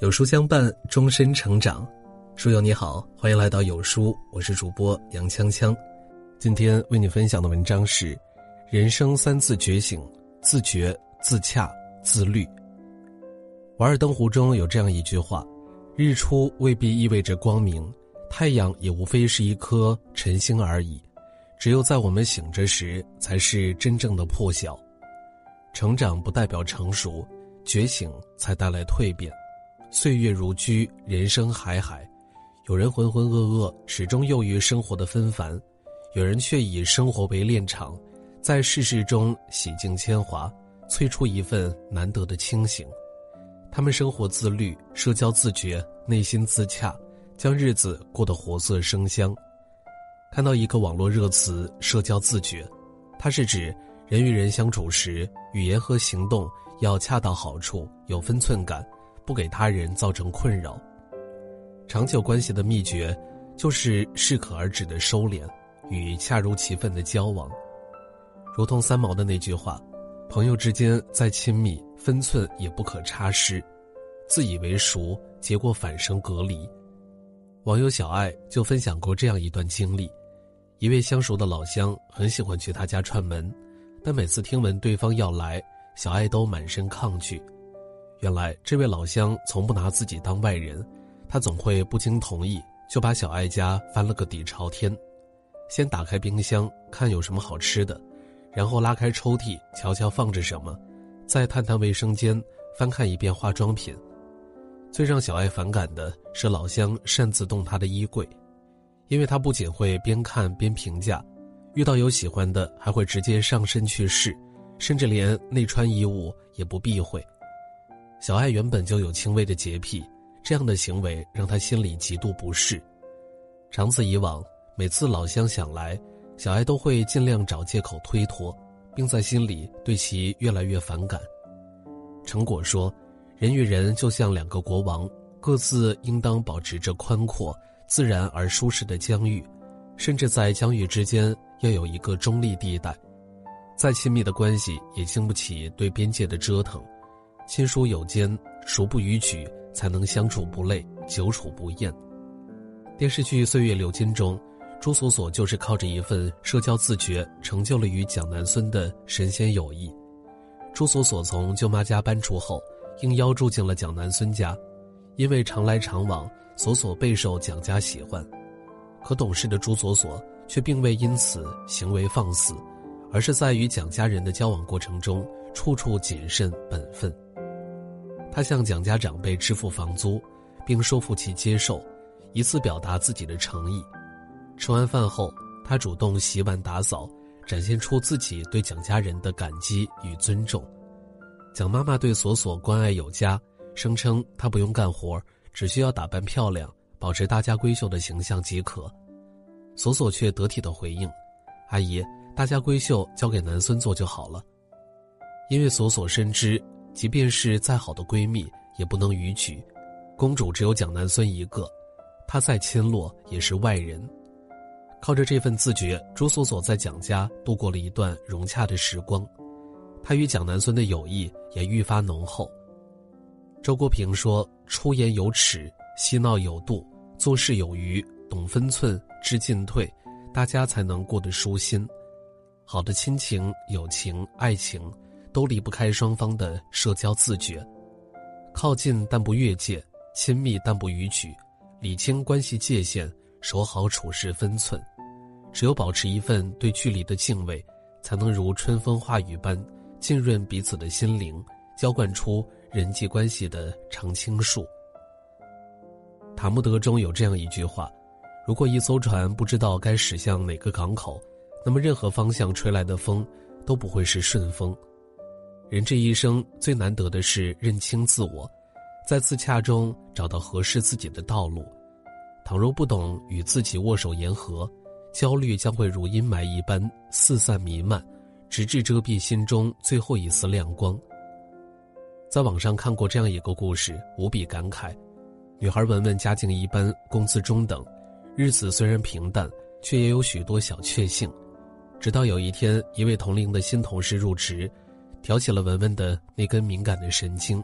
有书相伴，终身成长。书友你好，欢迎来到有书，我是主播杨锵锵。今天为你分享的文章是《人生三次觉醒：自觉、自洽、自律》。《瓦尔登湖》中有这样一句话：“日出未必意味着光明，太阳也无非是一颗晨星而已。只有在我们醒着时，才是真正的破晓。成长不代表成熟，觉醒才带来蜕变。”岁月如驹，人生海海，有人浑浑噩噩，始终囿于生活的纷繁；有人却以生活为练场，在世事中洗净铅华，催出一份难得的清醒。他们生活自律，社交自觉，内心自洽，将日子过得活色生香。看到一个网络热词“社交自觉”，它是指人与人相处时，语言和行动要恰到好处，有分寸感。不给他人造成困扰。长久关系的秘诀，就是适可而止的收敛，与恰如其分的交往。如同三毛的那句话：“朋友之间再亲密，分寸也不可差失。自以为熟，结果反生隔离。”网友小爱就分享过这样一段经历：一位相熟的老乡很喜欢去他家串门，但每次听闻对方要来，小爱都满身抗拒。原来这位老乡从不拿自己当外人，他总会不经同意就把小爱家翻了个底朝天，先打开冰箱看有什么好吃的，然后拉开抽屉瞧瞧放着什么，再探探卫生间翻看一遍化妆品。最让小爱反感的是老乡擅自动他的衣柜，因为他不仅会边看边评价，遇到有喜欢的还会直接上身去试，甚至连内穿衣物也不避讳。小爱原本就有轻微的洁癖，这样的行为让她心里极度不适。长此以往，每次老乡想来，小爱都会尽量找借口推脱，并在心里对其越来越反感。成果说，人与人就像两个国王，各自应当保持着宽阔、自然而舒适的疆域，甚至在疆域之间要有一个中立地带。再亲密的关系也经不起对边界的折腾。亲疏有间，熟不逾矩，才能相处不累，久处不厌。电视剧《岁月流金》中，朱锁锁就是靠着一份社交自觉，成就了与蒋南孙的神仙友谊。朱锁锁从舅妈家搬出后，应邀住进了蒋南孙家，因为常来常往，锁锁备受蒋家喜欢。可懂事的朱锁锁却并未因此行为放肆，而是在与蒋家人的交往过程中，处处谨慎本分。他向蒋家长辈支付房租，并说服其接受，以此表达自己的诚意。吃完饭后，他主动洗碗打扫，展现出自己对蒋家人的感激与尊重。蒋妈妈对锁锁关爱有加，声称她不用干活，只需要打扮漂亮，保持大家闺秀的形象即可。锁锁却得体的回应：“阿姨，大家闺秀交给男孙做就好了。”因为锁锁深知。即便是再好的闺蜜，也不能逾矩。公主只有蒋南孙一个，她再亲落也是外人。靠着这份自觉，朱锁锁在蒋家度过了一段融洽的时光。她与蒋南孙的友谊也愈发浓厚。周国平说：“出言有尺，嬉闹有度，做事有余，懂分寸，知进退，大家才能过得舒心。好的亲情、友情、爱情。”都离不开双方的社交自觉，靠近但不越界，亲密但不逾矩，理清关系界限，守好处事分寸。只有保持一份对距离的敬畏，才能如春风化雨般浸润彼此的心灵，浇灌出人际关系的常青树。塔木德中有这样一句话：如果一艘船不知道该驶向哪个港口，那么任何方向吹来的风都不会是顺风。人这一生最难得的是认清自我，在自洽中找到合适自己的道路。倘若不懂与自己握手言和，焦虑将会如阴霾一般四散弥漫，直至遮蔽心中最后一丝亮光。在网上看过这样一个故事，无比感慨：女孩文文家境一般，工资中等，日子虽然平淡，却也有许多小确幸。直到有一天，一位同龄的新同事入职。挑起了文文的那根敏感的神经。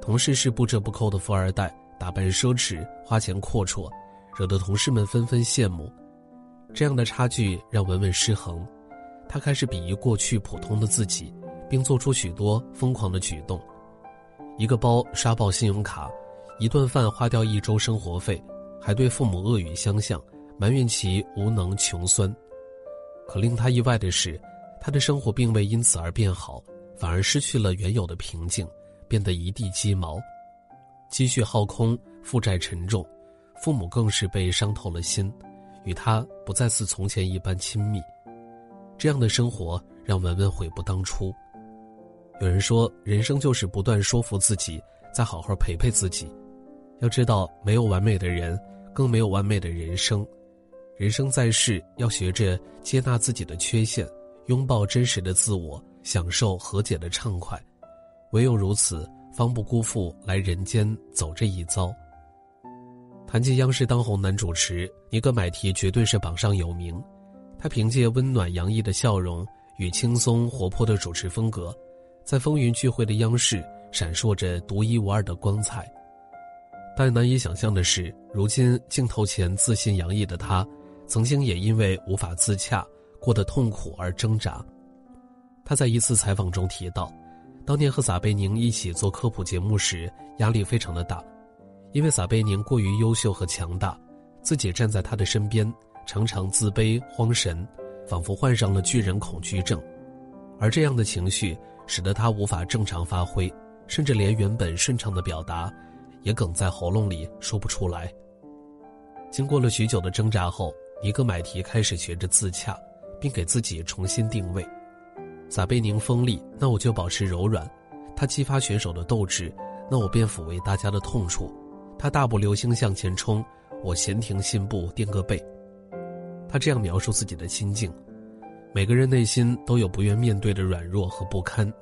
同事是不折不扣的富二代，打扮奢侈，花钱阔绰，惹得同事们纷纷羡慕。这样的差距让文文失衡，他开始鄙夷过去普通的自己，并做出许多疯狂的举动。一个包刷爆信用卡，一顿饭花掉一周生活费，还对父母恶语相向，埋怨其无能穷酸。可令他意外的是，他的生活并未因此而变好，反而失去了原有的平静。变得一地鸡毛，积蓄耗空，负债沉重，父母更是被伤透了心，与他不再似从前一般亲密。这样的生活让文文悔不当初。有人说，人生就是不断说服自己，再好好陪陪自己。要知道，没有完美的人，更没有完美的人生。人生在世，要学着接纳自己的缺陷，拥抱真实的自我，享受和解的畅快。唯有如此，方不辜负来人间走这一遭。谈及央视当红男主持，尼格买提绝对是榜上有名。他凭借温暖洋溢的笑容与轻松活泼的主持风格，在风云聚会的央视闪烁着独一无二的光彩。但难以想象的是，如今镜头前自信洋溢的他，曾经也因为无法自洽，过得痛苦而挣扎。他在一次采访中提到。当年和撒贝宁一起做科普节目时，压力非常的大，因为撒贝宁过于优秀和强大，自己站在他的身边，常常自卑慌神，仿佛患上了巨人恐惧症，而这样的情绪使得他无法正常发挥，甚至连原本顺畅的表达，也哽在喉咙里说不出来。经过了许久的挣扎后，尼格买提开始学着自洽，并给自己重新定位。撒贝宁锋利，那我就保持柔软；他激发选手的斗志，那我便抚慰大家的痛处；他大步流星向前冲，我闲庭信步垫个背。他这样描述自己的心境：每个人内心都有不愿面对的软弱和不堪，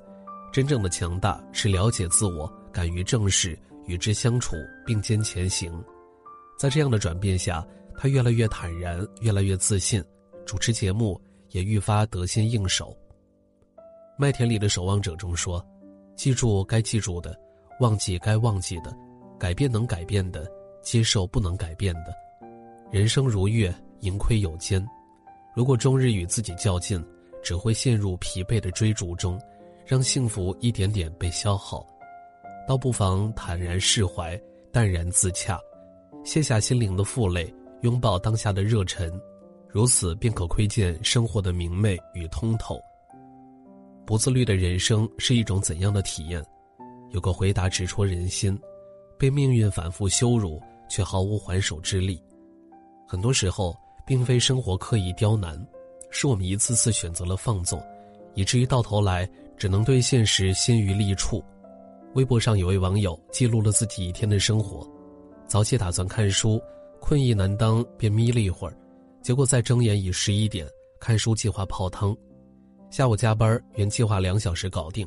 真正的强大是了解自我，敢于正视，与之相处，并肩前行。在这样的转变下，他越来越坦然，越来越自信，主持节目也愈发得心应手。《麦田里的守望者》中说：“记住该记住的，忘记该忘记的，改变能改变的，接受不能改变的。人生如月，盈亏有间。如果终日与自己较劲，只会陷入疲惫的追逐中，让幸福一点点被消耗。倒不妨坦然释怀，淡然自洽，卸下心灵的负累，拥抱当下的热忱，如此便可窥见生活的明媚与通透。”不自律的人生是一种怎样的体验？有个回答直戳人心：被命运反复羞辱，却毫无还手之力。很多时候，并非生活刻意刁难，是我们一次次选择了放纵，以至于到头来只能对现实心于利处。微博上有位网友记录了自己一天的生活：早起打算看书，困意难当便眯了一会儿，结果在睁眼已十一点，看书计划泡汤。下午加班，原计划两小时搞定，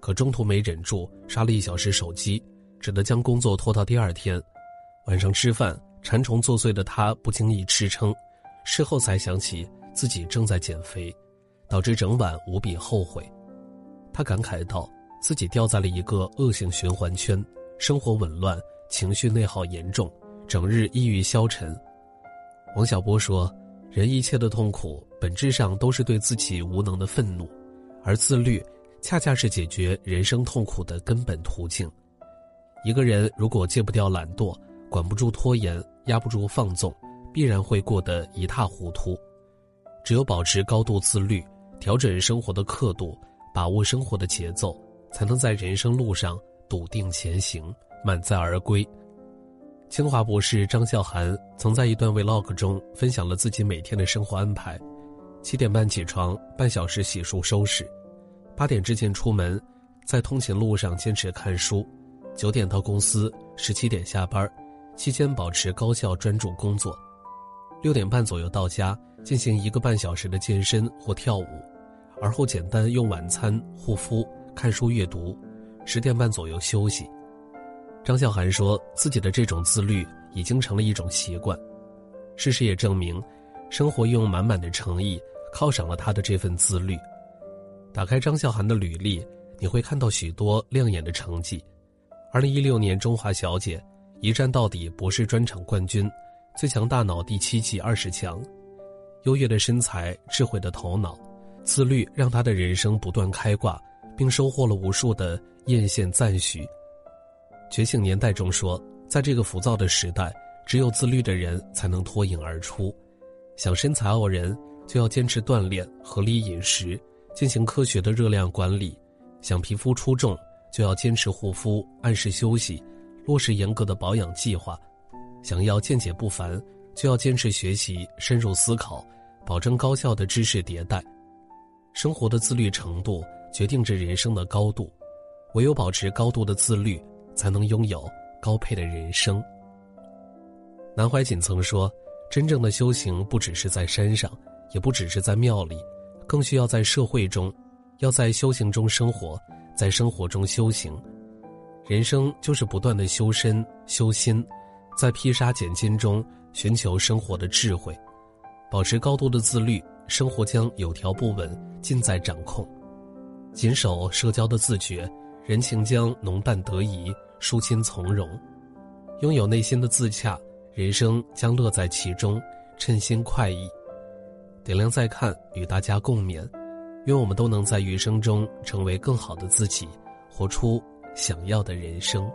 可中途没忍住刷了一小时手机，只得将工作拖到第二天。晚上吃饭，馋虫作祟的他不经意吃撑，事后才想起自己正在减肥，导致整晚无比后悔。他感慨道：“自己掉在了一个恶性循环圈，生活紊乱，情绪内耗严重，整日抑郁消沉。”王小波说。人一切的痛苦，本质上都是对自己无能的愤怒，而自律，恰恰是解决人生痛苦的根本途径。一个人如果戒不掉懒惰，管不住拖延，压不住放纵，必然会过得一塌糊涂。只有保持高度自律，调整生活的刻度，把握生活的节奏，才能在人生路上笃定前行，满载而归。清华博士张笑涵曾在一段 vlog 中分享了自己每天的生活安排：七点半起床，半小时洗漱收拾；八点之前出门，在通勤路上坚持看书；九点到公司，十七点下班，期间保持高效专注工作；六点半左右到家，进行一个半小时的健身或跳舞，而后简单用晚餐、护肤、看书阅读；十点半左右休息。张笑涵说自己的这种自律已经成了一种习惯，事实也证明，生活用满满的诚意犒赏了他的这份自律。打开张笑涵的履历，你会看到许多亮眼的成绩。二零一六年中华小姐一站到底博士专场冠军，最强大脑第七季二十强，优越的身材、智慧的头脑、自律，让她的人生不断开挂，并收获了无数的艳羡赞许。觉醒年代中说，在这个浮躁的时代，只有自律的人才能脱颖而出。想身材傲人，就要坚持锻炼、合理饮食，进行科学的热量管理；想皮肤出众，就要坚持护肤、按时休息，落实严格的保养计划；想要见解不凡，就要坚持学习、深入思考，保证高效的知识迭代。生活的自律程度决定着人生的高度，唯有保持高度的自律。才能拥有高配的人生。南怀瑾曾说：“真正的修行不只是在山上，也不只是在庙里，更需要在社会中，要在修行中生活，在生活中修行。人生就是不断的修身修心，在披沙拣金中寻求生活的智慧，保持高度的自律，生活将有条不紊，尽在掌控。谨守社交的自觉，人情将浓淡得宜。”舒心从容，拥有内心的自洽，人生将乐在其中，称心快意。点亮再看，与大家共勉。愿我们都能在余生中成为更好的自己，活出想要的人生。